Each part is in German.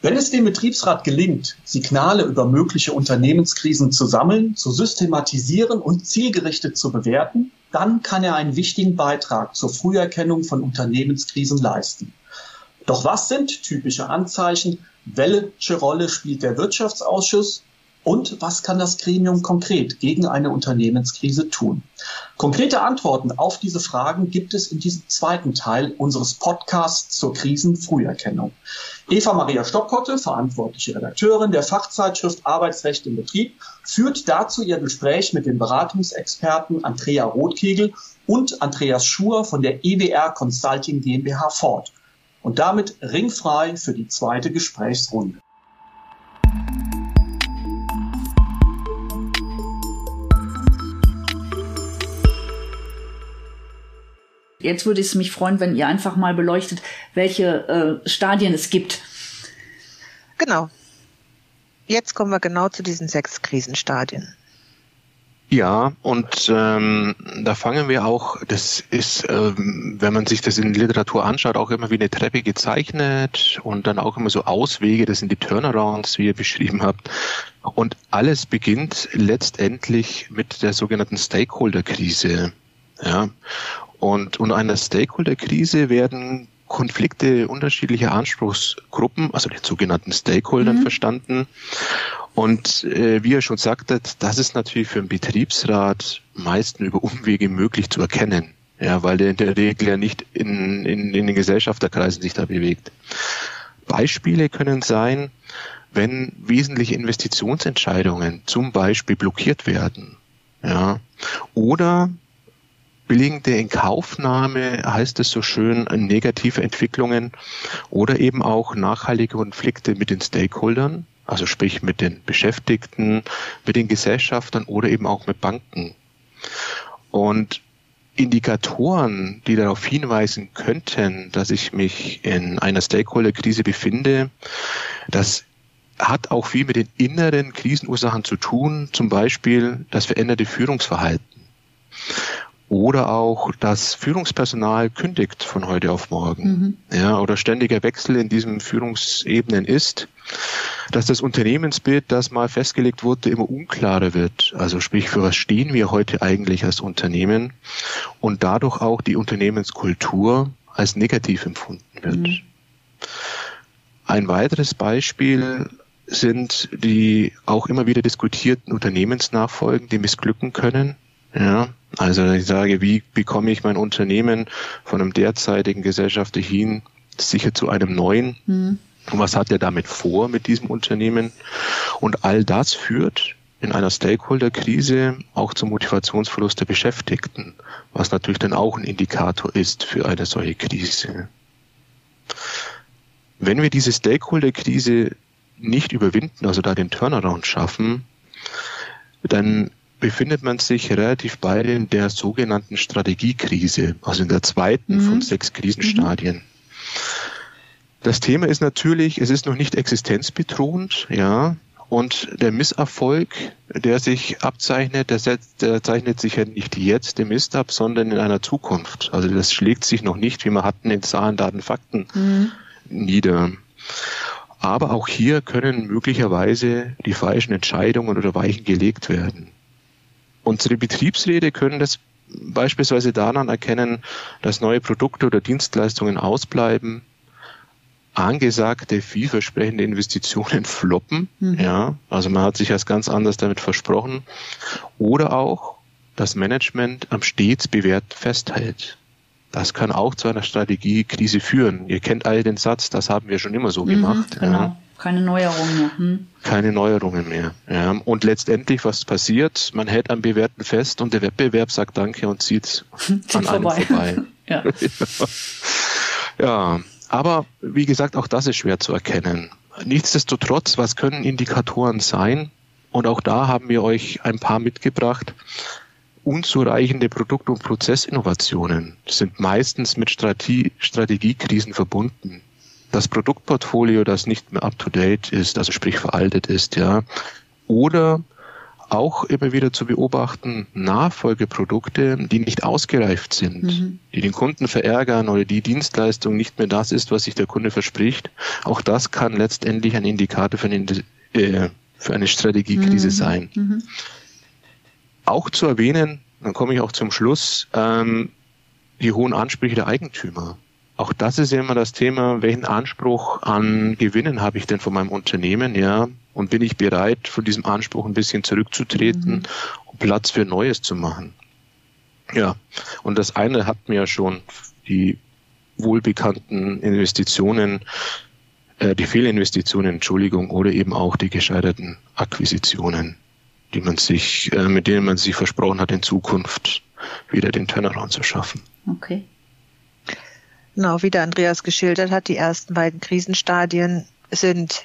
Wenn es dem Betriebsrat gelingt, Signale über mögliche Unternehmenskrisen zu sammeln, zu systematisieren und zielgerichtet zu bewerten, dann kann er einen wichtigen Beitrag zur Früherkennung von Unternehmenskrisen leisten. Doch was sind typische Anzeichen? Welche Rolle spielt der Wirtschaftsausschuss? Und was kann das Gremium konkret gegen eine Unternehmenskrise tun? Konkrete Antworten auf diese Fragen gibt es in diesem zweiten Teil unseres Podcasts zur Krisenfrüherkennung. Eva Maria Stockkotte, verantwortliche Redakteurin der Fachzeitschrift Arbeitsrecht im Betrieb, führt dazu ihr Gespräch mit den Beratungsexperten Andrea Rothkegel und Andreas Schur von der EWR Consulting GmbH fort. Und damit ringfrei für die zweite Gesprächsrunde. Jetzt würde es mich freuen, wenn ihr einfach mal beleuchtet, welche äh, Stadien es gibt. Genau. Jetzt kommen wir genau zu diesen sechs Krisenstadien. Ja, und ähm, da fangen wir auch, das ist, ähm, wenn man sich das in der Literatur anschaut, auch immer wie eine Treppe gezeichnet und dann auch immer so Auswege, das sind die Turnarounds, wie ihr beschrieben habt. Und alles beginnt letztendlich mit der sogenannten Stakeholder-Krise. Ja, und unter einer Stakeholder-Krise werden Konflikte unterschiedlicher Anspruchsgruppen, also den sogenannten Stakeholdern mhm. verstanden. Und äh, wie ihr schon sagtet, das ist natürlich für einen Betriebsrat meistens über Umwege möglich zu erkennen. Ja, weil der in der Regel ja nicht in, in, in den Gesellschafterkreisen sich da bewegt. Beispiele können sein, wenn wesentliche Investitionsentscheidungen zum Beispiel blockiert werden. Ja, oder billigende Inkaufnahme, heißt es so schön, negative Entwicklungen oder eben auch nachhaltige Konflikte mit den Stakeholdern, also sprich mit den Beschäftigten, mit den Gesellschaftern oder eben auch mit Banken. Und Indikatoren, die darauf hinweisen könnten, dass ich mich in einer Stakeholder-Krise befinde, das hat auch viel mit den inneren Krisenursachen zu tun, zum Beispiel das veränderte Führungsverhalten. Oder auch das Führungspersonal kündigt von heute auf morgen. Mhm. Ja, oder ständiger Wechsel in diesen Führungsebenen ist, dass das Unternehmensbild, das mal festgelegt wurde, immer unklarer wird. Also sprich, für was stehen wir heute eigentlich als Unternehmen? Und dadurch auch die Unternehmenskultur als negativ empfunden wird. Mhm. Ein weiteres Beispiel sind die auch immer wieder diskutierten Unternehmensnachfolgen, die missglücken können. Ja, also ich sage, wie bekomme ich mein Unternehmen von einem derzeitigen Gesellschaft hin sicher zu einem neuen? Mhm. Und was hat er damit vor mit diesem Unternehmen? Und all das führt in einer Stakeholder-Krise auch zum Motivationsverlust der Beschäftigten, was natürlich dann auch ein Indikator ist für eine solche Krise. Wenn wir diese Stakeholder-Krise nicht überwinden, also da den Turnaround schaffen, dann befindet man sich relativ bald in der sogenannten Strategiekrise, also in der zweiten mhm. von sechs Krisenstadien. Mhm. Das Thema ist natürlich, es ist noch nicht existenzbedrohend, ja, und der Misserfolg, der sich abzeichnet, der, setzt, der zeichnet sich ja nicht jetzt im Mist ab, sondern in einer Zukunft. Also das schlägt sich noch nicht, wie wir hatten, in Zahlen, Daten, Fakten mhm. nieder. Aber auch hier können möglicherweise die falschen Entscheidungen oder Weichen gelegt werden. Unsere Betriebsräte können das beispielsweise daran erkennen, dass neue Produkte oder Dienstleistungen ausbleiben, angesagte, vielversprechende Investitionen floppen. Mhm. Ja, also man hat sich erst ganz anders damit versprochen. Oder auch das Management am stets bewährt festhält. Das kann auch zu einer Strategiekrise führen. Ihr kennt alle den Satz, das haben wir schon immer so mhm, gemacht. Genau. Ja. Keine Neuerungen mehr. Hm? Keine Neuerungen mehr. Ja. Und letztendlich, was passiert? Man hält am Bewährten fest und der Wettbewerb sagt Danke und zieht, zieht an vorbei. einem vorbei. ja. ja, aber wie gesagt, auch das ist schwer zu erkennen. Nichtsdestotrotz, was können Indikatoren sein? Und auch da haben wir euch ein paar mitgebracht. Unzureichende Produkt- und Prozessinnovationen sind meistens mit Strategie Strategiekrisen verbunden das Produktportfolio, das nicht mehr up-to-date ist, also sprich veraltet ist, ja. Oder auch immer wieder zu beobachten, Nachfolgeprodukte, die nicht ausgereift sind, mhm. die den Kunden verärgern oder die Dienstleistung nicht mehr das ist, was sich der Kunde verspricht. Auch das kann letztendlich ein Indikator für eine, äh, für eine Strategiekrise mhm. sein. Mhm. Auch zu erwähnen, dann komme ich auch zum Schluss, ähm, die hohen Ansprüche der Eigentümer. Auch das ist ja immer das Thema, welchen Anspruch an Gewinnen habe ich denn von meinem Unternehmen, ja? Und bin ich bereit, von diesem Anspruch ein bisschen zurückzutreten, mhm. um Platz für Neues zu machen? Ja. Und das eine hat mir ja schon die wohlbekannten Investitionen, äh, die Fehlinvestitionen, Entschuldigung, oder eben auch die gescheiterten Akquisitionen, die man sich, äh, mit denen man sich versprochen hat, in Zukunft wieder den Turnaround zu schaffen. Okay. Genau, wie der Andreas geschildert hat, die ersten beiden Krisenstadien sind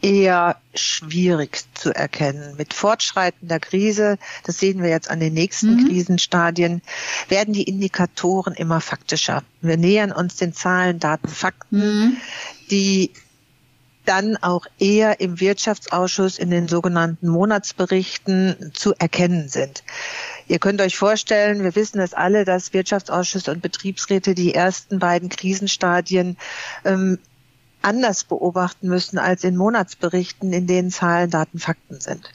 eher schwierig zu erkennen. Mit fortschreitender Krise, das sehen wir jetzt an den nächsten mhm. Krisenstadien, werden die Indikatoren immer faktischer. Wir nähern uns den Zahlen, Daten, Fakten, mhm. die dann auch eher im Wirtschaftsausschuss in den sogenannten Monatsberichten zu erkennen sind. Ihr könnt euch vorstellen, wir wissen es alle, dass Wirtschaftsausschüsse und Betriebsräte die ersten beiden Krisenstadien ähm, anders beobachten müssen als in Monatsberichten, in denen Zahlen, Daten, Fakten sind.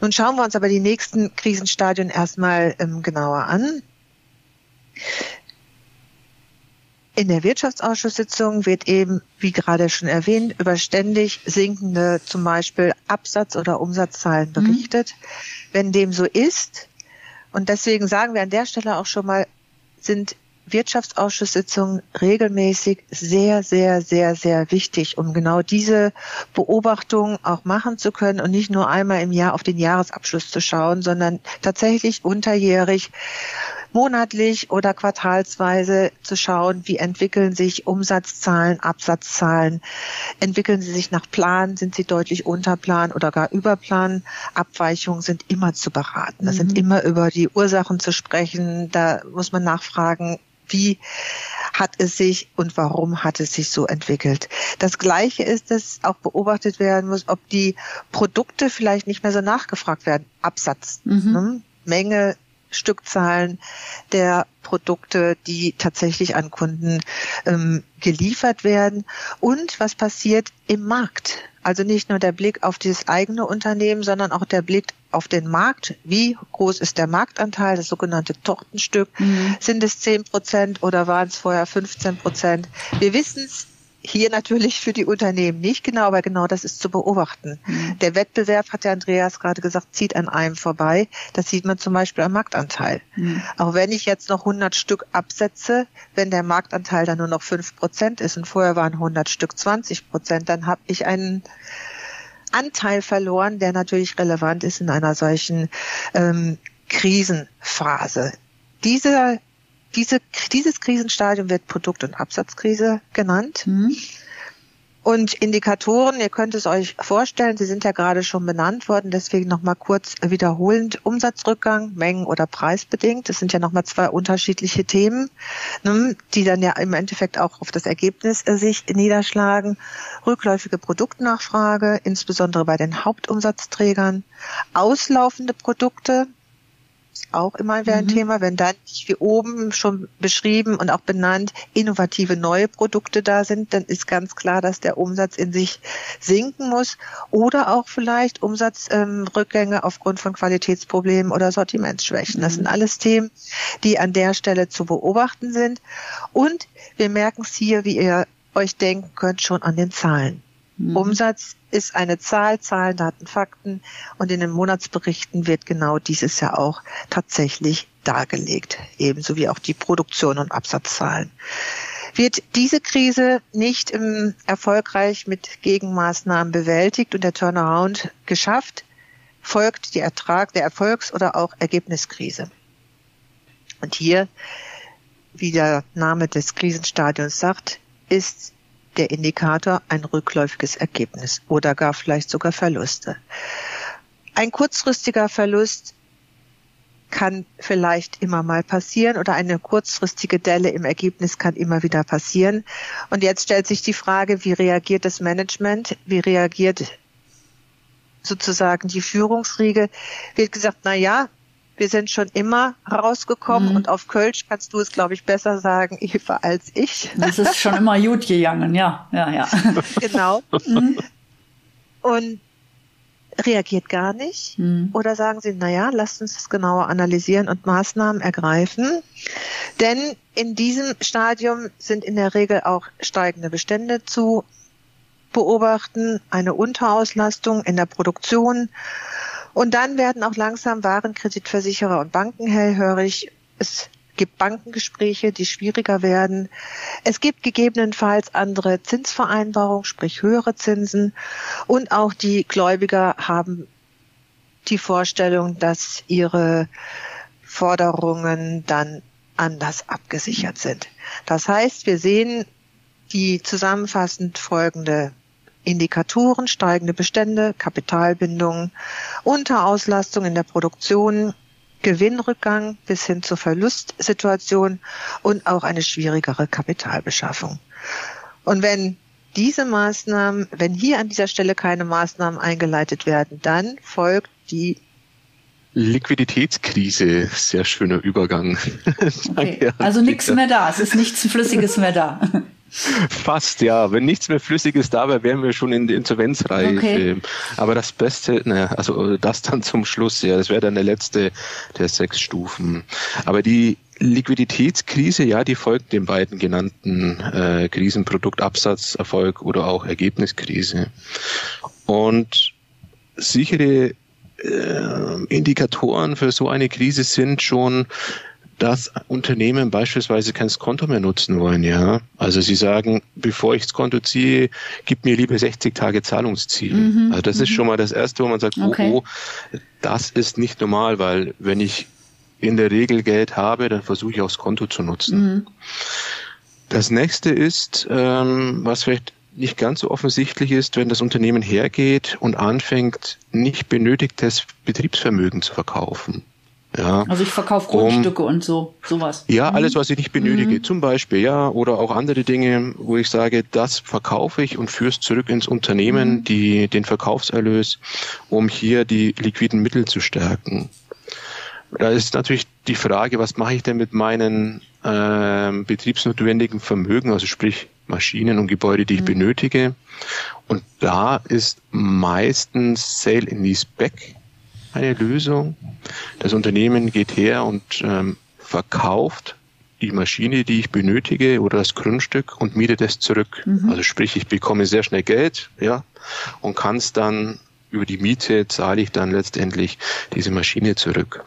Nun schauen wir uns aber die nächsten Krisenstadien erstmal ähm, genauer an. In der Wirtschaftsausschusssitzung wird eben, wie gerade schon erwähnt, über ständig sinkende zum Beispiel Absatz- oder Umsatzzahlen mhm. berichtet. Mhm. Wenn dem so ist, und deswegen sagen wir an der Stelle auch schon mal, sind Wirtschaftsausschusssitzungen regelmäßig sehr, sehr, sehr, sehr wichtig, um genau diese Beobachtung auch machen zu können und nicht nur einmal im Jahr auf den Jahresabschluss zu schauen, sondern tatsächlich unterjährig monatlich oder quartalsweise zu schauen, wie entwickeln sich Umsatzzahlen, Absatzzahlen, entwickeln sie sich nach Plan, sind sie deutlich unter Plan oder gar über Plan. Abweichungen sind immer zu beraten. Das mhm. sind immer über die Ursachen zu sprechen. Da muss man nachfragen, wie hat es sich und warum hat es sich so entwickelt. Das Gleiche ist, dass auch beobachtet werden muss, ob die Produkte vielleicht nicht mehr so nachgefragt werden. Absatz, mhm. ne? Menge, Stückzahlen der Produkte, die tatsächlich an Kunden ähm, geliefert werden und was passiert im Markt. Also nicht nur der Blick auf dieses eigene Unternehmen, sondern auch der Blick auf den Markt. Wie groß ist der Marktanteil, das sogenannte Tortenstück? Mhm. Sind es 10 Prozent oder waren es vorher 15 Prozent? Wir wissen es hier natürlich für die Unternehmen nicht genau, aber genau das ist zu beobachten. Mhm. Der Wettbewerb, hat der Andreas gerade gesagt, zieht an einem vorbei. Das sieht man zum Beispiel am Marktanteil. Mhm. Auch wenn ich jetzt noch 100 Stück absetze, wenn der Marktanteil dann nur noch 5 Prozent ist und vorher waren 100 Stück 20 Prozent, dann habe ich einen Anteil verloren, der natürlich relevant ist in einer solchen ähm, Krisenphase. Dieser diese, dieses Krisenstadium wird Produkt- und Absatzkrise genannt. Mhm. Und Indikatoren, ihr könnt es euch vorstellen, sie sind ja gerade schon benannt worden, deswegen nochmal kurz wiederholend. Umsatzrückgang, Mengen- oder preisbedingt, das sind ja nochmal zwei unterschiedliche Themen, ne, die dann ja im Endeffekt auch auf das Ergebnis sich niederschlagen. Rückläufige Produktnachfrage, insbesondere bei den Hauptumsatzträgern. Auslaufende Produkte, auch immer wieder ein mhm. Thema, wenn dann wie oben schon beschrieben und auch benannt innovative neue Produkte da sind, dann ist ganz klar, dass der Umsatz in sich sinken muss oder auch vielleicht Umsatzrückgänge ähm, aufgrund von Qualitätsproblemen oder Sortimentsschwächen. Das mhm. sind alles Themen, die an der Stelle zu beobachten sind. Und wir merken es hier, wie ihr euch denken könnt, schon an den Zahlen. Mhm. Umsatz ist eine Zahl, Zahlen, Daten, Fakten. Und in den Monatsberichten wird genau dieses ja auch tatsächlich dargelegt. Ebenso wie auch die Produktion und Absatzzahlen. Wird diese Krise nicht im, erfolgreich mit Gegenmaßnahmen bewältigt und der Turnaround geschafft, folgt die Ertrag der Erfolgs- oder auch Ergebniskrise. Und hier, wie der Name des Krisenstadions sagt, ist der Indikator ein rückläufiges Ergebnis oder gar vielleicht sogar Verluste. Ein kurzfristiger Verlust kann vielleicht immer mal passieren oder eine kurzfristige Delle im Ergebnis kann immer wieder passieren. Und jetzt stellt sich die Frage, wie reagiert das Management? Wie reagiert sozusagen die Führungsriege, wird gesagt, na ja, wir sind schon immer rausgekommen mhm. und auf Kölsch kannst du es, glaube ich, besser sagen, Eva, als ich. Das ist schon immer gut gegangen, ja, ja, ja. Genau. Mhm. Und reagiert gar nicht? Mhm. Oder sagen Sie, na ja, lasst uns das genauer analysieren und Maßnahmen ergreifen? Denn in diesem Stadium sind in der Regel auch steigende Bestände zu beobachten, eine Unterauslastung in der Produktion und dann werden auch langsam Warenkreditversicherer und Banken hellhörig. Es gibt Bankengespräche, die schwieriger werden. Es gibt gegebenenfalls andere Zinsvereinbarungen, sprich höhere Zinsen. Und auch die Gläubiger haben die Vorstellung, dass ihre Forderungen dann anders abgesichert sind. Das heißt, wir sehen die zusammenfassend folgende Indikatoren, steigende Bestände, Kapitalbindungen, Unterauslastung in der Produktion, Gewinnrückgang bis hin zur Verlustsituation und auch eine schwierigere Kapitalbeschaffung. Und wenn diese Maßnahmen, wenn hier an dieser Stelle keine Maßnahmen eingeleitet werden, dann folgt die Liquiditätskrise, sehr schöner Übergang. Okay. Also nichts mehr da, es ist nichts Flüssiges mehr da. Fast, ja. Wenn nichts mehr Flüssiges da wäre, wären wir schon in der Insolvenzreihe. Okay. Aber das Beste, naja, also das dann zum Schluss, ja, das wäre dann der letzte der sechs Stufen. Aber die Liquiditätskrise, ja, die folgt den beiden genannten äh, Krisen, Produktabsatzerfolg oder auch Ergebniskrise. Und sichere äh, Indikatoren für so eine Krise sind schon dass Unternehmen beispielsweise kein Konto mehr nutzen wollen, ja. Also sie sagen, bevor ich das Konto ziehe, gib mir lieber 60 Tage Zahlungsziel. Mhm, also das mhm. ist schon mal das Erste, wo man sagt, oh, okay. oh, oh, das ist nicht normal, weil wenn ich in der Regel Geld habe, dann versuche ich auch das Konto zu nutzen. Mhm. Das nächste ist, ähm, was vielleicht nicht ganz so offensichtlich ist, wenn das Unternehmen hergeht und anfängt, nicht benötigtes Betriebsvermögen zu verkaufen. Ja, also ich verkaufe Grundstücke um, und so, sowas. Ja, mhm. alles, was ich nicht benötige, mhm. zum Beispiel, ja, oder auch andere Dinge, wo ich sage, das verkaufe ich und führe es zurück ins Unternehmen, mhm. die, den Verkaufserlös, um hier die liquiden Mittel zu stärken. Da ist natürlich die Frage, was mache ich denn mit meinen äh, betriebsnotwendigen Vermögen, also sprich Maschinen und Gebäude, die ich mhm. benötige. Und da ist meistens Sale in Lease Back eine Lösung. Das Unternehmen geht her und ähm, verkauft die Maschine, die ich benötige oder das Grundstück und mietet es zurück. Mhm. Also sprich, ich bekomme sehr schnell Geld, ja, und kann es dann über die Miete zahle ich dann letztendlich diese Maschine zurück.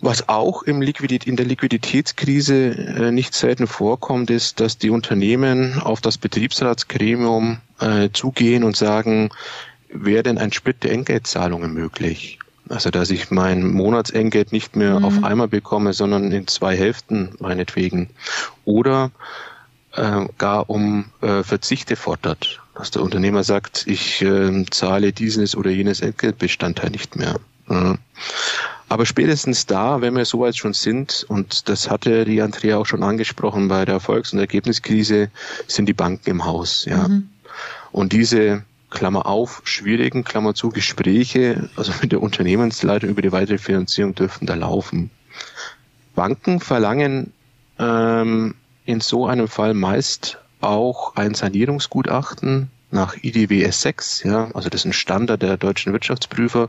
Was auch im Liquidität, in der Liquiditätskrise äh, nicht selten vorkommt, ist, dass die Unternehmen auf das Betriebsratsgremium äh, zugehen und sagen, wäre denn ein Split der Entgeltzahlungen möglich? Also dass ich mein Monatsentgelt nicht mehr mhm. auf einmal bekomme, sondern in zwei Hälften meinetwegen. Oder äh, gar um äh, Verzichte fordert. Dass der Unternehmer sagt, ich äh, zahle dieses oder jenes Entgeltbestandteil nicht mehr. Ja. Aber spätestens da, wenn wir soweit schon sind, und das hatte die Andrea auch schon angesprochen bei der Erfolgs- und Ergebniskrise, sind die Banken im Haus. Ja. Mhm. Und diese Klammer auf, schwierigen, Klammer zu, Gespräche, also mit der Unternehmensleitung über die weitere Finanzierung dürfen da laufen. Banken verlangen ähm, in so einem Fall meist auch ein Sanierungsgutachten nach IDWS 6, ja, also das ist ein Standard der deutschen Wirtschaftsprüfer,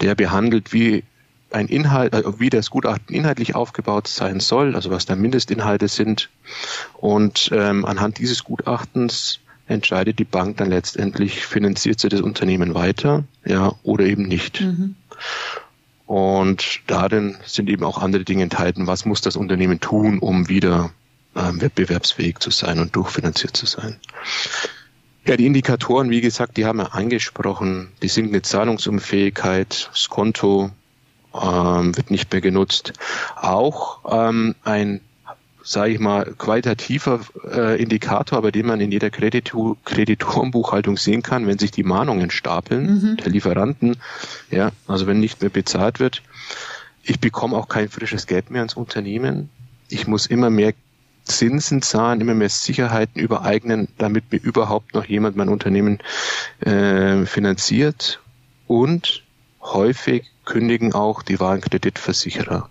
der behandelt, wie ein Inhalt, also wie das Gutachten inhaltlich aufgebaut sein soll, also was da Mindestinhalte sind. Und ähm, anhand dieses Gutachtens entscheidet die Bank dann letztendlich, finanziert sie das Unternehmen weiter, ja, oder eben nicht. Mhm. Und darin sind eben auch andere Dinge enthalten. Was muss das Unternehmen tun, um wieder ähm, wettbewerbsfähig zu sein und durchfinanziert zu sein? Ja, die Indikatoren, wie gesagt, die haben wir angesprochen. Die sinkende Zahlungsunfähigkeit, das Konto ähm, wird nicht mehr genutzt. Auch ähm, ein sage ich mal, qualitativer äh, Indikator, bei dem man in jeder Kreditor Kreditorenbuchhaltung sehen kann, wenn sich die Mahnungen stapeln, mhm. der Lieferanten, ja, also wenn nicht mehr bezahlt wird. Ich bekomme auch kein frisches Geld mehr ins Unternehmen. Ich muss immer mehr Zinsen zahlen, immer mehr Sicherheiten übereignen, damit mir überhaupt noch jemand mein Unternehmen äh, finanziert. Und häufig kündigen auch die Warenkreditversicherer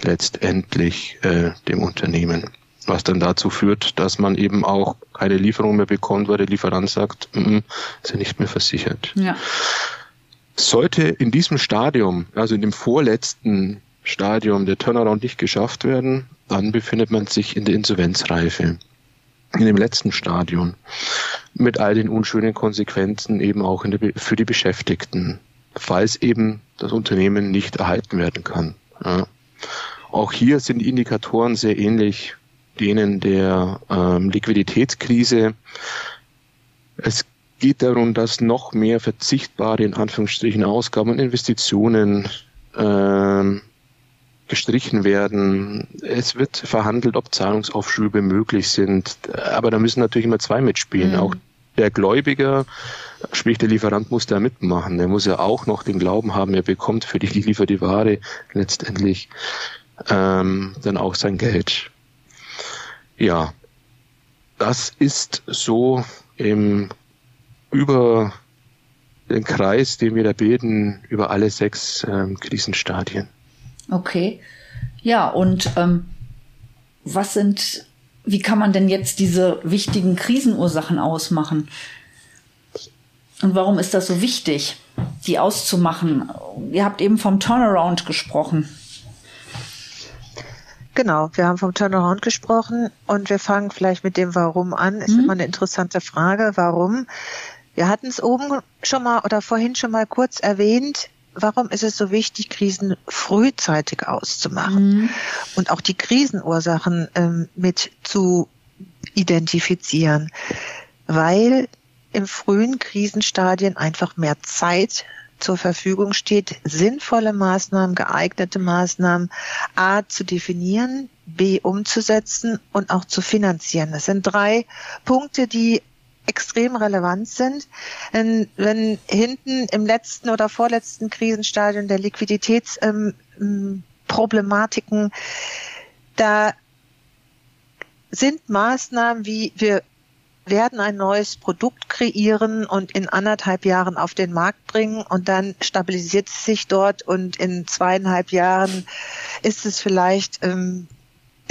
letztendlich äh, dem Unternehmen. Was dann dazu führt, dass man eben auch keine Lieferung mehr bekommt, weil der Lieferant sagt, mm, -mm, ist ja nicht mehr versichert. Ja. Sollte in diesem Stadium, also in dem vorletzten Stadium der Turnaround nicht geschafft werden, dann befindet man sich in der Insolvenzreife. In dem letzten Stadium. Mit all den unschönen Konsequenzen eben auch der, für die Beschäftigten. Falls eben das Unternehmen nicht erhalten werden kann. Ja. Auch hier sind die Indikatoren sehr ähnlich denen der ähm, Liquiditätskrise. Es geht darum, dass noch mehr verzichtbare, in Anführungsstrichen, Ausgaben und Investitionen ähm, gestrichen werden. Es wird verhandelt, ob Zahlungsaufschübe möglich sind. Aber da müssen natürlich immer zwei mitspielen. Mhm. Auch der Gläubiger, sprich der Lieferant, muss da mitmachen. Der muss ja auch noch den Glauben haben, er bekommt für die gelieferte Ware letztendlich ähm, dann auch sein Geld. Ja, das ist so im über den Kreis, den wir da bilden, über alle sechs ähm, Krisenstadien. Okay. Ja, und ähm, was sind, wie kann man denn jetzt diese wichtigen Krisenursachen ausmachen? Und warum ist das so wichtig, die auszumachen? Ihr habt eben vom Turnaround gesprochen. Genau, wir haben vom Turnaround gesprochen und wir fangen vielleicht mit dem Warum an. Ist mhm. immer eine interessante Frage. Warum? Wir hatten es oben schon mal oder vorhin schon mal kurz erwähnt warum ist es so wichtig, Krisen frühzeitig auszumachen mhm. und auch die Krisenursachen ähm, mit zu identifizieren? Weil im frühen Krisenstadien einfach mehr Zeit zur Verfügung steht, sinnvolle Maßnahmen, geeignete Maßnahmen A zu definieren, B umzusetzen und auch zu finanzieren. Das sind drei Punkte, die extrem relevant sind. Wenn, wenn hinten im letzten oder vorletzten Krisenstadium der Liquiditätsproblematiken, ähm, da sind Maßnahmen wie wir werden ein neues Produkt kreieren und in anderthalb Jahren auf den Markt bringen und dann stabilisiert es sich dort und in zweieinhalb Jahren ist es vielleicht ähm,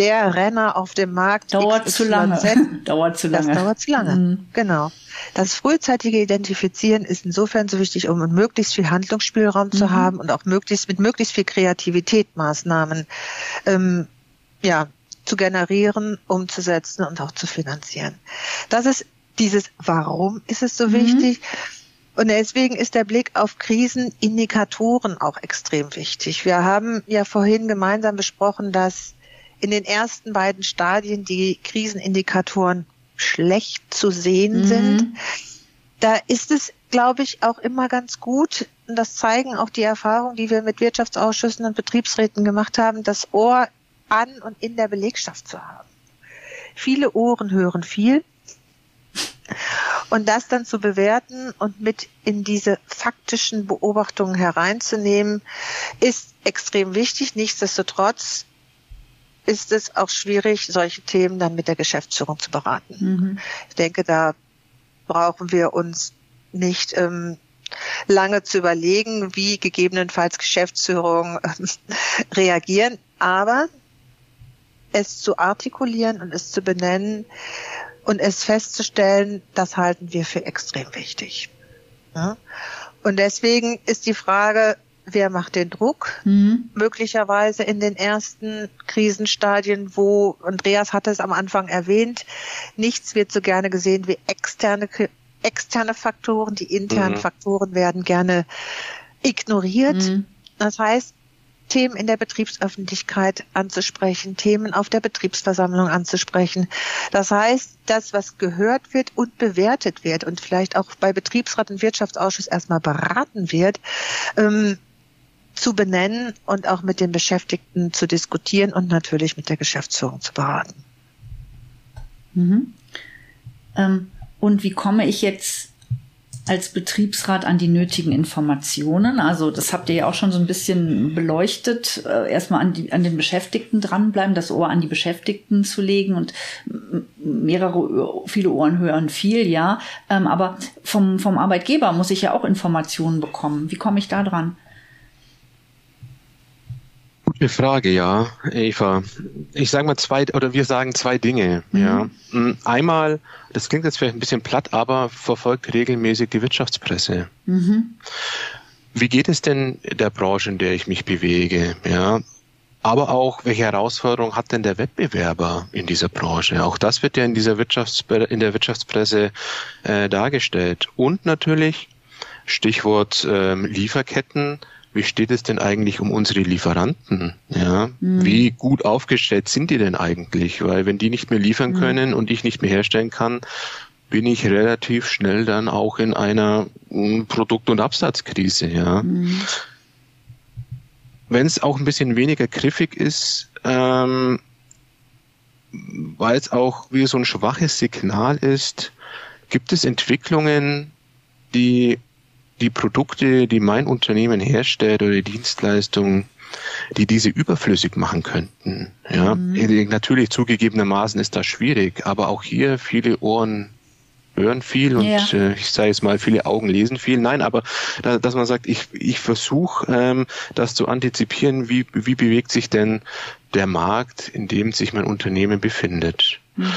der Renner auf dem Markt. Dauert XYZ. zu lange. dauert zu lange. Das dauert zu lange. Mhm. Genau. Das frühzeitige Identifizieren ist insofern so wichtig, um möglichst viel Handlungsspielraum mhm. zu haben und auch möglichst mit möglichst viel Kreativität Maßnahmen ähm, ja, zu generieren, umzusetzen und auch zu finanzieren. Das ist dieses Warum ist es so mhm. wichtig? Und deswegen ist der Blick auf Krisenindikatoren auch extrem wichtig. Wir haben ja vorhin gemeinsam besprochen, dass in den ersten beiden Stadien die Krisenindikatoren schlecht zu sehen mhm. sind. Da ist es, glaube ich, auch immer ganz gut, und das zeigen auch die Erfahrungen, die wir mit Wirtschaftsausschüssen und Betriebsräten gemacht haben, das Ohr an und in der Belegschaft zu haben. Viele Ohren hören viel. Und das dann zu bewerten und mit in diese faktischen Beobachtungen hereinzunehmen, ist extrem wichtig. Nichtsdestotrotz ist es auch schwierig, solche Themen dann mit der Geschäftsführung zu beraten. Mhm. Ich denke, da brauchen wir uns nicht ähm, lange zu überlegen, wie gegebenenfalls Geschäftsführung äh, reagieren, aber es zu artikulieren und es zu benennen und es festzustellen, das halten wir für extrem wichtig. Ja? Und deswegen ist die Frage, wer macht den Druck? Mhm. Möglicherweise in den ersten Krisenstadien, wo Andreas hatte es am Anfang erwähnt, nichts wird so gerne gesehen wie externe externe Faktoren, die internen mhm. Faktoren werden gerne ignoriert. Mhm. Das heißt, Themen in der Betriebsöffentlichkeit anzusprechen, Themen auf der Betriebsversammlung anzusprechen. Das heißt, das, was gehört wird und bewertet wird und vielleicht auch bei Betriebsrat und Wirtschaftsausschuss erstmal beraten wird, ähm, zu benennen und auch mit den Beschäftigten zu diskutieren und natürlich mit der Geschäftsführung zu beraten. Mhm. Ähm, und wie komme ich jetzt als Betriebsrat an die nötigen Informationen? Also das habt ihr ja auch schon so ein bisschen beleuchtet. Äh, erstmal an, die, an den Beschäftigten dranbleiben, das Ohr an die Beschäftigten zu legen und mehrere, viele Ohren hören viel, ja. Ähm, aber vom, vom Arbeitgeber muss ich ja auch Informationen bekommen. Wie komme ich da dran? Gute Frage, ja, Eva. Ich sage mal zwei, oder wir sagen zwei Dinge. Mhm. Ja. Mm, einmal, das klingt jetzt vielleicht ein bisschen platt, aber verfolgt regelmäßig die Wirtschaftspresse. Mhm. Wie geht es denn der Branche, in der ich mich bewege? Ja. Aber auch, welche Herausforderung hat denn der Wettbewerber in dieser Branche? Auch das wird ja in dieser Wirtschafts in der Wirtschaftspresse äh, dargestellt. Und natürlich, Stichwort ähm, Lieferketten, wie steht es denn eigentlich um unsere Lieferanten? Ja, mhm. wie gut aufgestellt sind die denn eigentlich? Weil wenn die nicht mehr liefern mhm. können und ich nicht mehr herstellen kann, bin ich relativ schnell dann auch in einer hm, Produkt- und Absatzkrise. Ja. Mhm. Wenn es auch ein bisschen weniger griffig ist, ähm, weil es auch wie so ein schwaches Signal ist, gibt es Entwicklungen, die die Produkte, die mein Unternehmen herstellt oder die Dienstleistungen, die diese überflüssig machen könnten. Ja, mhm. natürlich zugegebenermaßen ist das schwierig, aber auch hier viele Ohren hören viel und ja. äh, ich sage jetzt mal, viele Augen lesen viel. Nein, aber da, dass man sagt, ich, ich versuche ähm, das zu antizipieren, wie, wie bewegt sich denn der Markt, in dem sich mein Unternehmen befindet. Mhm.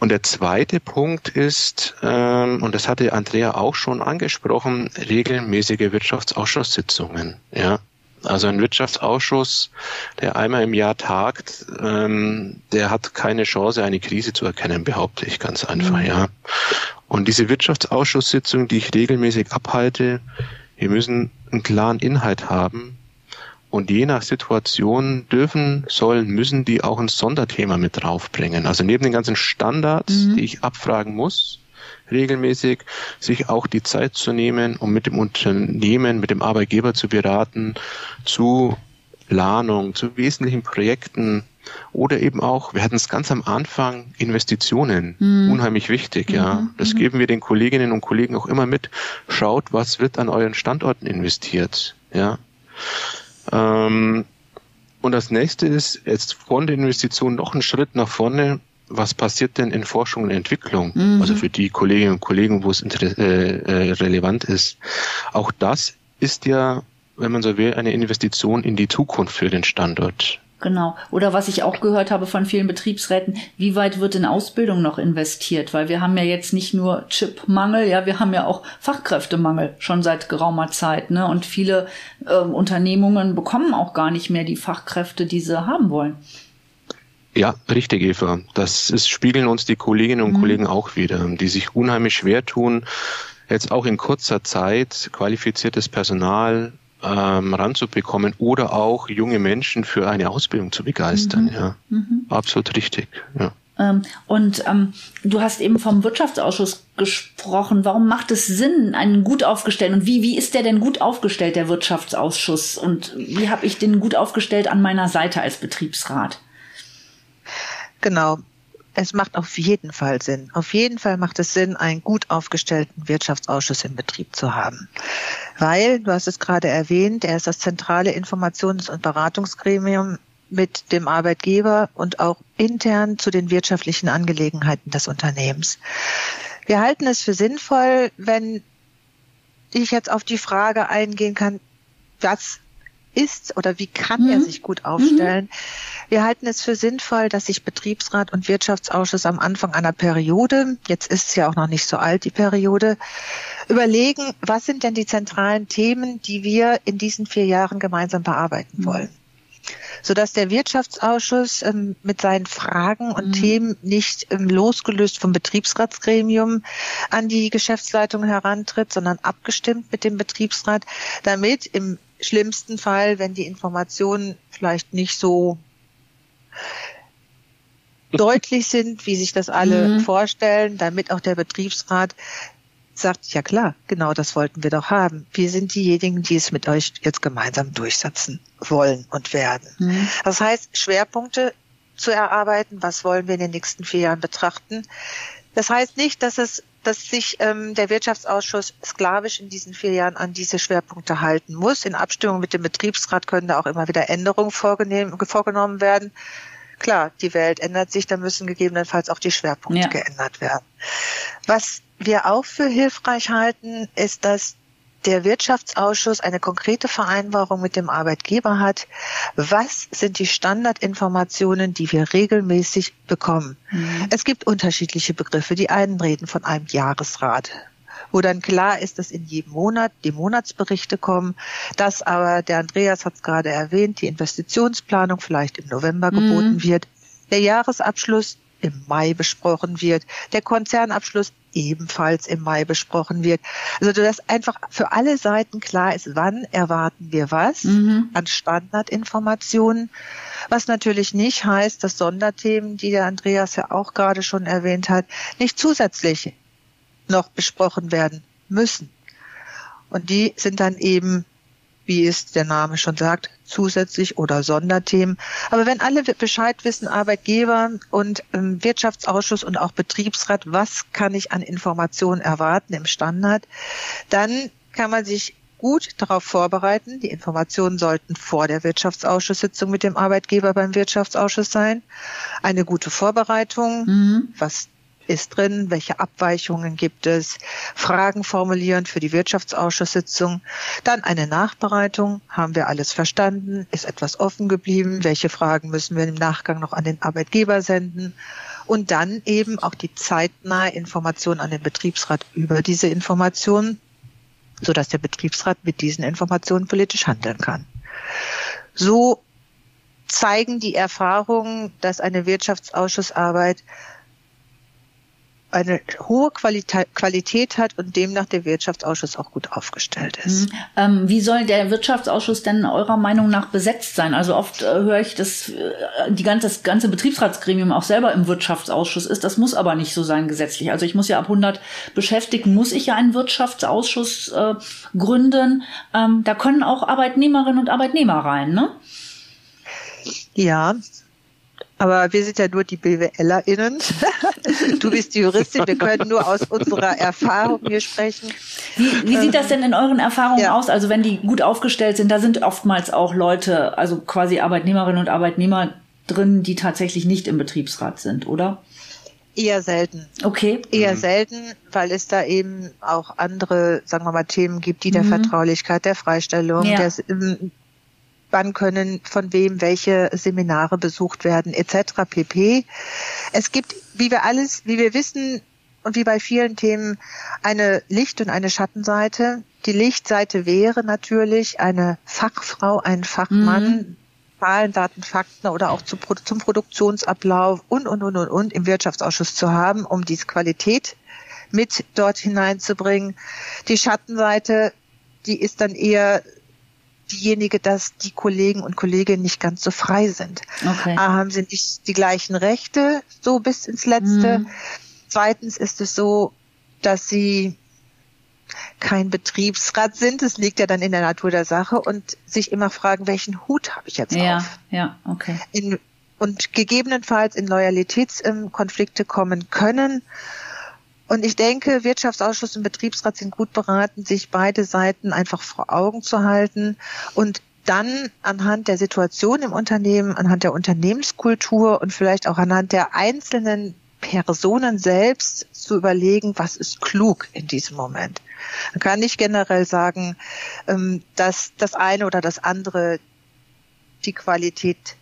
Und der zweite Punkt ist, ähm, und das hatte Andrea auch schon angesprochen, regelmäßige Wirtschaftsausschusssitzungen. Ja, also ein Wirtschaftsausschuss, der einmal im Jahr tagt, ähm, der hat keine Chance, eine Krise zu erkennen, behaupte ich ganz einfach. Mhm. Ja. Und diese Wirtschaftsausschusssitzungen, die ich regelmäßig abhalte, wir müssen einen klaren Inhalt haben, und je nach Situation dürfen, sollen, müssen die auch ein Sonderthema mit draufbringen. Also neben den ganzen Standards, mhm. die ich abfragen muss, regelmäßig sich auch die Zeit zu nehmen, um mit dem Unternehmen, mit dem Arbeitgeber zu beraten, zu Planung, zu wesentlichen Projekten oder eben auch, wir hatten es ganz am Anfang, Investitionen, mhm. unheimlich wichtig, ja. Mhm. Das mhm. geben wir den Kolleginnen und Kollegen auch immer mit. Schaut, was wird an euren Standorten investiert, ja. Ähm, und das nächste ist jetzt von der Investition noch einen Schritt nach vorne. Was passiert denn in Forschung und Entwicklung? Mhm. Also für die Kolleginnen und Kollegen, wo es äh, äh, relevant ist. Auch das ist ja, wenn man so will, eine Investition in die Zukunft für den Standort. Genau. Oder was ich auch gehört habe von vielen Betriebsräten, wie weit wird in Ausbildung noch investiert? Weil wir haben ja jetzt nicht nur Chipmangel, ja, wir haben ja auch Fachkräftemangel schon seit geraumer Zeit, ne? Und viele äh, Unternehmungen bekommen auch gar nicht mehr die Fachkräfte, die sie haben wollen. Ja, richtig, Eva. Das ist, spiegeln uns die Kolleginnen und mhm. Kollegen auch wieder, die sich unheimlich schwer tun, jetzt auch in kurzer Zeit qualifiziertes Personal ähm, ranzubekommen oder auch junge Menschen für eine Ausbildung zu begeistern. Mhm. Ja, mhm. absolut richtig. Ja. Ähm, und ähm, du hast eben vom Wirtschaftsausschuss gesprochen. Warum macht es Sinn, einen gut aufgestellten und wie wie ist der denn gut aufgestellt, der Wirtschaftsausschuss? Und wie habe ich den gut aufgestellt an meiner Seite als Betriebsrat? Genau es macht auf jeden Fall Sinn. Auf jeden Fall macht es Sinn, einen gut aufgestellten Wirtschaftsausschuss im Betrieb zu haben. Weil, du hast es gerade erwähnt, er ist das zentrale Informations- und Beratungsgremium mit dem Arbeitgeber und auch intern zu den wirtschaftlichen Angelegenheiten des Unternehmens. Wir halten es für sinnvoll, wenn ich jetzt auf die Frage eingehen kann, was ist oder wie kann mhm. er sich gut aufstellen. Mhm. Wir halten es für sinnvoll, dass sich Betriebsrat und Wirtschaftsausschuss am Anfang einer Periode, jetzt ist es ja auch noch nicht so alt, die Periode, überlegen, was sind denn die zentralen Themen, die wir in diesen vier Jahren gemeinsam bearbeiten mhm. wollen sodass der Wirtschaftsausschuss ähm, mit seinen Fragen und mhm. Themen nicht ähm, losgelöst vom Betriebsratsgremium an die Geschäftsleitung herantritt, sondern abgestimmt mit dem Betriebsrat, damit im schlimmsten Fall, wenn die Informationen vielleicht nicht so deutlich sind, wie sich das alle mhm. vorstellen, damit auch der Betriebsrat sagt, ja klar, genau das wollten wir doch haben. Wir sind diejenigen, die es mit euch jetzt gemeinsam durchsetzen wollen und werden. Mhm. Das heißt, Schwerpunkte zu erarbeiten, was wollen wir in den nächsten vier Jahren betrachten. Das heißt nicht, dass es dass sich ähm, der Wirtschaftsausschuss sklavisch in diesen vier Jahren an diese Schwerpunkte halten muss. In Abstimmung mit dem Betriebsrat können da auch immer wieder Änderungen vorgenommen werden. Klar, die Welt ändert sich, da müssen gegebenenfalls auch die Schwerpunkte ja. geändert werden. Was wir auch für hilfreich halten, ist, dass der Wirtschaftsausschuss eine konkrete Vereinbarung mit dem Arbeitgeber hat. Was sind die Standardinformationen, die wir regelmäßig bekommen? Mhm. Es gibt unterschiedliche Begriffe. Die einen reden von einem Jahresrat wo dann klar ist, dass in jedem Monat die Monatsberichte kommen, dass aber, der Andreas hat es gerade erwähnt, die Investitionsplanung vielleicht im November mhm. geboten wird, der Jahresabschluss im Mai besprochen wird, der Konzernabschluss ebenfalls im Mai besprochen wird. Also dass einfach für alle Seiten klar ist, wann erwarten wir was mhm. an Standardinformationen. Was natürlich nicht heißt, dass Sonderthemen, die der Andreas ja auch gerade schon erwähnt hat, nicht zusätzlich noch besprochen werden müssen. Und die sind dann eben wie es der Name schon sagt, zusätzlich oder Sonderthemen. Aber wenn alle Bescheid wissen, Arbeitgeber und ähm, Wirtschaftsausschuss und auch Betriebsrat, was kann ich an Informationen erwarten im Standard, dann kann man sich gut darauf vorbereiten. Die Informationen sollten vor der Wirtschaftsausschusssitzung mit dem Arbeitgeber beim Wirtschaftsausschuss sein. Eine gute Vorbereitung, mhm. was ist drin, welche Abweichungen gibt es, Fragen formulieren für die Wirtschaftsausschusssitzung, dann eine Nachbereitung, haben wir alles verstanden, ist etwas offen geblieben, welche Fragen müssen wir im Nachgang noch an den Arbeitgeber senden? Und dann eben auch die zeitnahe Information an den Betriebsrat über diese Informationen, sodass der Betriebsrat mit diesen Informationen politisch handeln kann. So zeigen die Erfahrungen, dass eine Wirtschaftsausschussarbeit eine hohe Qualität, Qualität hat und demnach der Wirtschaftsausschuss auch gut aufgestellt ist. Mhm. Ähm, wie soll der Wirtschaftsausschuss denn eurer Meinung nach besetzt sein? Also oft äh, höre ich, dass äh, die ganze, das ganze Betriebsratsgremium auch selber im Wirtschaftsausschuss ist. Das muss aber nicht so sein gesetzlich. Also ich muss ja ab 100 Beschäftigten, muss ich ja einen Wirtschaftsausschuss äh, gründen. Ähm, da können auch Arbeitnehmerinnen und Arbeitnehmer rein, ne? Ja, aber wir sind ja nur die BWLerInnen. Du bist die Juristin, wir können nur aus unserer Erfahrung hier sprechen. Wie, wie sieht das denn in euren Erfahrungen ja. aus? Also wenn die gut aufgestellt sind, da sind oftmals auch Leute, also quasi Arbeitnehmerinnen und Arbeitnehmer drin, die tatsächlich nicht im Betriebsrat sind, oder? Eher selten. Okay. Eher mhm. selten, weil es da eben auch andere, sagen wir mal, Themen gibt, die der mhm. Vertraulichkeit, der Freistellung, ja. der wann können von wem welche Seminare besucht werden, etc. pp. Es gibt, wie wir alles, wie wir wissen und wie bei vielen Themen, eine Licht- und eine Schattenseite. Die Lichtseite wäre natürlich eine Fachfrau, ein Fachmann, mhm. Zahlen, Daten, Fakten oder auch zum, zum Produktionsablauf und, und, und, und, und im Wirtschaftsausschuss zu haben, um diese Qualität mit dort hineinzubringen. Die Schattenseite, die ist dann eher diejenige, dass die Kollegen und Kolleginnen nicht ganz so frei sind. Okay. A, haben sie nicht die gleichen Rechte, so bis ins Letzte. Mhm. Zweitens ist es so, dass sie kein Betriebsrat sind. Das liegt ja dann in der Natur der Sache und sich immer fragen, welchen Hut habe ich jetzt ja, auf? Ja, okay. In, und gegebenenfalls in Loyalitätskonflikte kommen können. Und ich denke, Wirtschaftsausschuss und Betriebsrat sind gut beraten, sich beide Seiten einfach vor Augen zu halten und dann anhand der Situation im Unternehmen, anhand der Unternehmenskultur und vielleicht auch anhand der einzelnen Personen selbst zu überlegen, was ist klug in diesem Moment. Man kann nicht generell sagen, ähm, dass das eine oder das andere die Qualität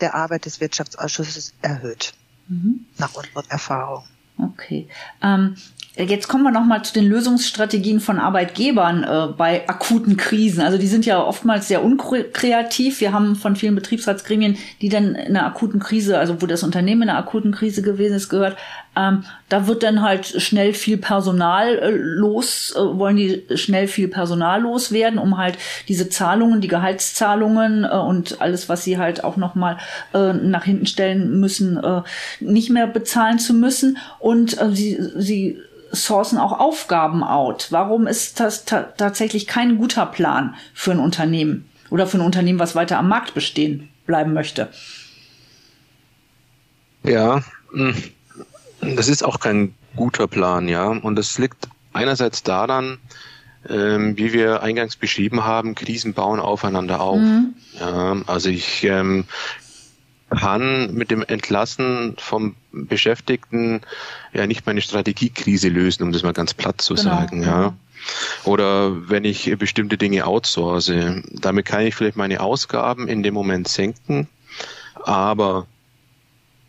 der Arbeit des Wirtschaftsausschusses erhöht, mhm. nach unseren Erfahrungen. Okay. Ähm, Jetzt kommen wir nochmal zu den Lösungsstrategien von Arbeitgebern äh, bei akuten Krisen. Also die sind ja oftmals sehr unkreativ. Wir haben von vielen Betriebsratsgremien, die dann in einer akuten Krise, also wo das Unternehmen in einer akuten Krise gewesen ist, gehört. Ähm, da wird dann halt schnell viel Personal äh, los, äh, wollen die schnell viel Personal loswerden, um halt diese Zahlungen, die Gehaltszahlungen äh, und alles, was sie halt auch nochmal äh, nach hinten stellen müssen, äh, nicht mehr bezahlen zu müssen. Und äh, sie, sie sourcen auch Aufgaben out? Warum ist das ta tatsächlich kein guter Plan für ein Unternehmen oder für ein Unternehmen, was weiter am Markt bestehen bleiben möchte? Ja, hm, das ist auch kein guter Plan, ja. Und das liegt einerseits daran, ähm, wie wir eingangs beschrieben haben, Krisen bauen aufeinander auf. Mhm. Ja, also ich ähm, kann mit dem Entlassen vom Beschäftigten ja nicht meine Strategiekrise lösen, um das mal ganz platt zu genau. sagen, ja. Oder wenn ich bestimmte Dinge outsource, damit kann ich vielleicht meine Ausgaben in dem Moment senken, aber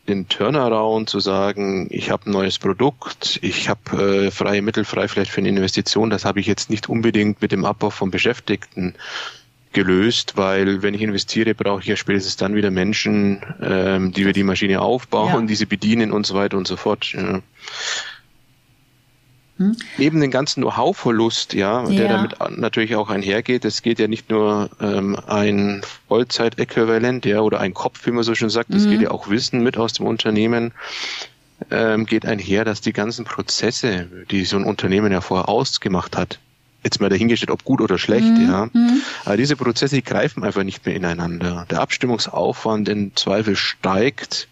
den Turnaround zu sagen, ich habe ein neues Produkt, ich habe äh, freie Mittel frei vielleicht für eine Investition, das habe ich jetzt nicht unbedingt mit dem Abbau von Beschäftigten gelöst, weil wenn ich investiere, brauche ich ja spätestens dann wieder Menschen, ähm, die wir die Maschine aufbauen, ja. die sie bedienen und so weiter und so fort. Ja. Hm? Neben den ganzen Know-how-Verlust, ja, ja, der damit natürlich auch einhergeht, es geht ja nicht nur ähm, ein Vollzeitäquivalent, ja, oder ein Kopf, wie man so schön sagt, es mhm. geht ja auch Wissen mit aus dem Unternehmen, ähm, geht einher, dass die ganzen Prozesse, die so ein Unternehmen ja vorher ausgemacht hat, jetzt mal dahingestellt, ob gut oder schlecht, mhm. ja. Mhm. Aber diese Prozesse die greifen einfach nicht mehr ineinander. Der Abstimmungsaufwand in Zweifel steigt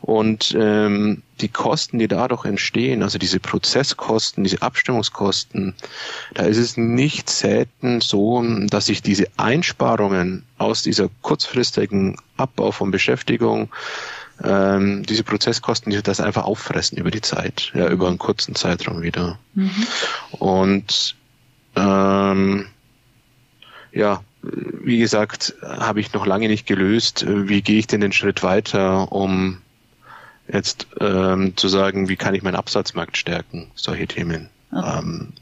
und ähm, die Kosten, die dadurch entstehen, also diese Prozesskosten, diese Abstimmungskosten, da ist es nicht selten so, dass sich diese Einsparungen aus dieser kurzfristigen Abbau von Beschäftigung ähm, diese Prozesskosten, die das einfach auffressen über die Zeit, ja, über einen kurzen Zeitraum wieder. Mhm. Und ähm, ja, wie gesagt, habe ich noch lange nicht gelöst. Wie gehe ich denn den Schritt weiter, um jetzt ähm, zu sagen, wie kann ich meinen Absatzmarkt stärken? Solche Themen. Okay. Ähm,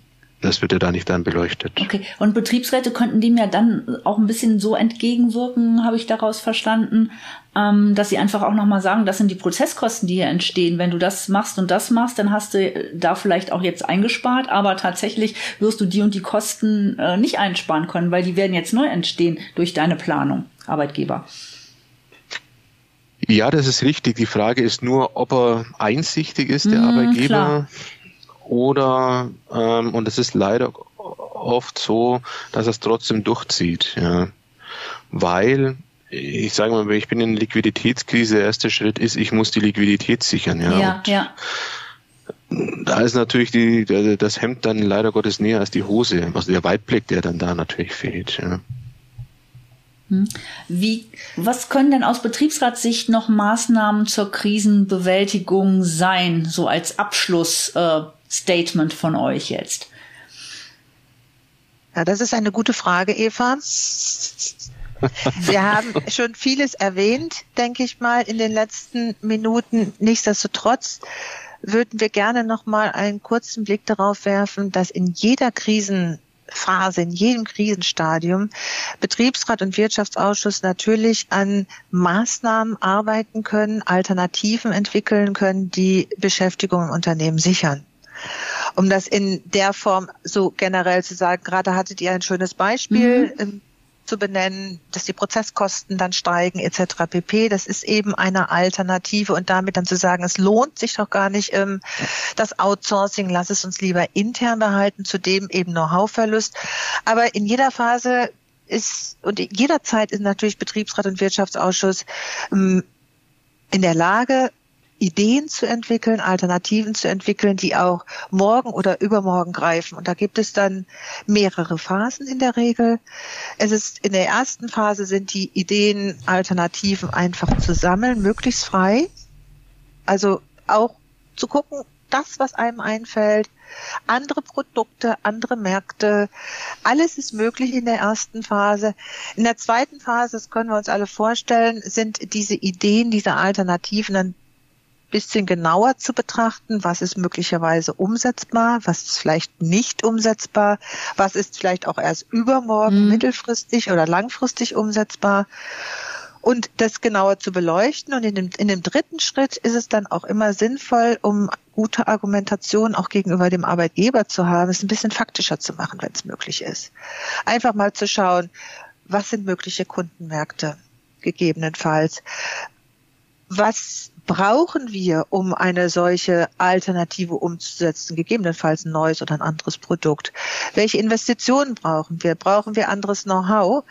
das wird ja da nicht dann beleuchtet. Okay. Und Betriebsräte könnten dem ja dann auch ein bisschen so entgegenwirken, habe ich daraus verstanden, ähm, dass sie einfach auch nochmal sagen, das sind die Prozesskosten, die hier entstehen. Wenn du das machst und das machst, dann hast du da vielleicht auch jetzt eingespart, aber tatsächlich wirst du die und die Kosten äh, nicht einsparen können, weil die werden jetzt neu entstehen durch deine Planung, Arbeitgeber. Ja, das ist richtig. Die Frage ist nur, ob er einsichtig ist, der mmh, Arbeitgeber. Klar oder, ähm, und es ist leider oft so, dass es trotzdem durchzieht, ja. Weil, ich sage mal, ich bin in Liquiditätskrise, der erste Schritt ist, ich muss die Liquidität sichern, ja. Ja, ja. Da ist natürlich die, das Hemd dann leider Gottes näher als die Hose, also der Weitblick, der dann da natürlich fehlt, ja. Hm. Wie, was können denn aus Betriebsratssicht noch Maßnahmen zur Krisenbewältigung sein, so als Abschluss? Äh, Statement von euch jetzt? Ja, das ist eine gute Frage, Eva. Wir haben schon vieles erwähnt, denke ich mal, in den letzten Minuten. Nichtsdestotrotz würden wir gerne noch mal einen kurzen Blick darauf werfen, dass in jeder Krisenphase, in jedem Krisenstadium Betriebsrat und Wirtschaftsausschuss natürlich an Maßnahmen arbeiten können, Alternativen entwickeln können, die Beschäftigung im Unternehmen sichern. Um das in der Form so generell zu sagen, gerade hattet ihr ein schönes Beispiel. Mhm. Ähm, zu benennen, dass die Prozesskosten dann steigen etc. pp. Das ist eben eine Alternative und damit dann zu sagen, es lohnt sich doch gar nicht ähm, das Outsourcing, lass es uns lieber intern behalten, zudem eben Know-how-Verlust. Aber in jeder Phase ist und jederzeit ist natürlich Betriebsrat und Wirtschaftsausschuss ähm, in der Lage, Ideen zu entwickeln, Alternativen zu entwickeln, die auch morgen oder übermorgen greifen. Und da gibt es dann mehrere Phasen in der Regel. Es ist in der ersten Phase sind die Ideen, Alternativen einfach zu sammeln, möglichst frei. Also auch zu gucken, das, was einem einfällt, andere Produkte, andere Märkte, alles ist möglich in der ersten Phase. In der zweiten Phase, das können wir uns alle vorstellen, sind diese Ideen, diese Alternativen dann bisschen genauer zu betrachten, was ist möglicherweise umsetzbar, was ist vielleicht nicht umsetzbar, was ist vielleicht auch erst übermorgen mhm. mittelfristig oder langfristig umsetzbar und das genauer zu beleuchten. Und in dem, in dem dritten Schritt ist es dann auch immer sinnvoll, um gute Argumentation auch gegenüber dem Arbeitgeber zu haben, es ein bisschen faktischer zu machen, wenn es möglich ist. Einfach mal zu schauen, was sind mögliche Kundenmärkte gegebenenfalls? Was brauchen wir, um eine solche Alternative umzusetzen, gegebenenfalls ein neues oder ein anderes Produkt? Welche Investitionen brauchen wir? Brauchen wir anderes Know-how?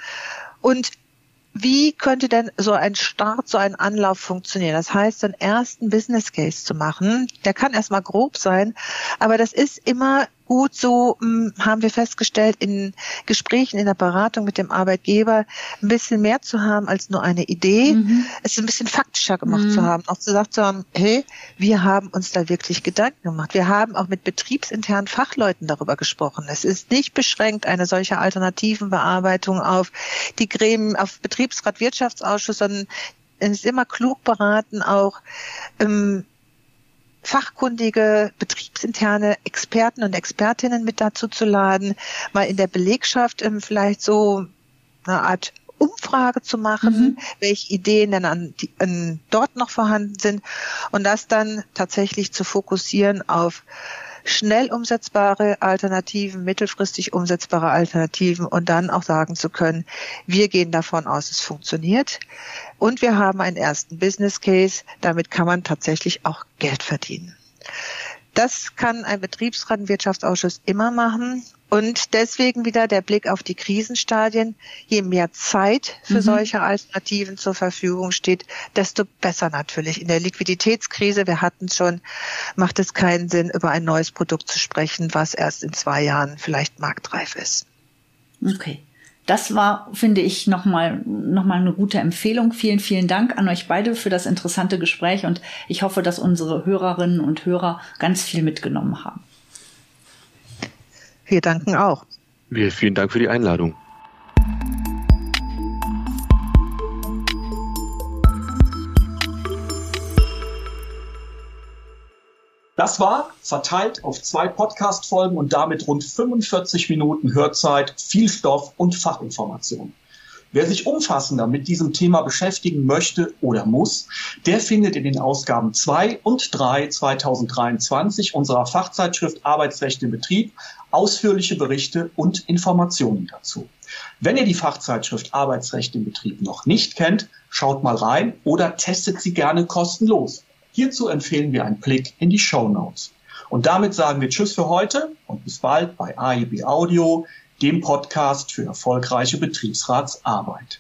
Und wie könnte denn so ein Start, so ein Anlauf funktionieren? Das heißt, einen ersten Business Case zu machen, der kann erstmal grob sein, aber das ist immer gut so, hm, haben wir festgestellt, in Gesprächen, in der Beratung mit dem Arbeitgeber ein bisschen mehr zu haben als nur eine Idee, mhm. es ein bisschen faktischer gemacht mhm. zu haben, auch gesagt zu haben, hey, wir haben uns da wirklich Gedanken gemacht. Wir haben auch mit betriebsinternen Fachleuten darüber gesprochen. Es ist nicht beschränkt eine solche alternativen Bearbeitung auf die Gremien, auf Betriebsrat, Wirtschaftsausschuss, sondern es ist immer klug beraten, auch ähm, fachkundige, betriebsinterne Experten und Expertinnen mit dazu zu laden, mal in der Belegschaft ähm, vielleicht so eine Art Umfrage zu machen, mhm. welche Ideen denn an, die, an dort noch vorhanden sind und das dann tatsächlich zu fokussieren auf schnell umsetzbare Alternativen, mittelfristig umsetzbare Alternativen und dann auch sagen zu können, wir gehen davon aus, es funktioniert und wir haben einen ersten Business Case, damit kann man tatsächlich auch Geld verdienen. Das kann ein Betriebsrat, ein Wirtschaftsausschuss immer machen. Und deswegen wieder der Blick auf die Krisenstadien. Je mehr Zeit für mhm. solche Alternativen zur Verfügung steht, desto besser natürlich. In der Liquiditätskrise, wir hatten es schon, macht es keinen Sinn, über ein neues Produkt zu sprechen, was erst in zwei Jahren vielleicht marktreif ist. Okay. Das war, finde ich, nochmal noch mal eine gute Empfehlung. Vielen, vielen Dank an euch beide für das interessante Gespräch und ich hoffe, dass unsere Hörerinnen und Hörer ganz viel mitgenommen haben. Wir danken auch. Wir vielen Dank für die Einladung. Das war verteilt auf zwei Podcast-Folgen und damit rund 45 Minuten Hörzeit, viel Stoff und Fachinformation. Wer sich umfassender mit diesem Thema beschäftigen möchte oder muss, der findet in den Ausgaben 2 und 3 2023 unserer Fachzeitschrift Arbeitsrecht im Betrieb ausführliche Berichte und Informationen dazu. Wenn ihr die Fachzeitschrift Arbeitsrecht im Betrieb noch nicht kennt, schaut mal rein oder testet sie gerne kostenlos. Hierzu empfehlen wir einen Blick in die Show Notes. Und damit sagen wir Tschüss für heute und bis bald bei AIB Audio, dem Podcast für erfolgreiche Betriebsratsarbeit.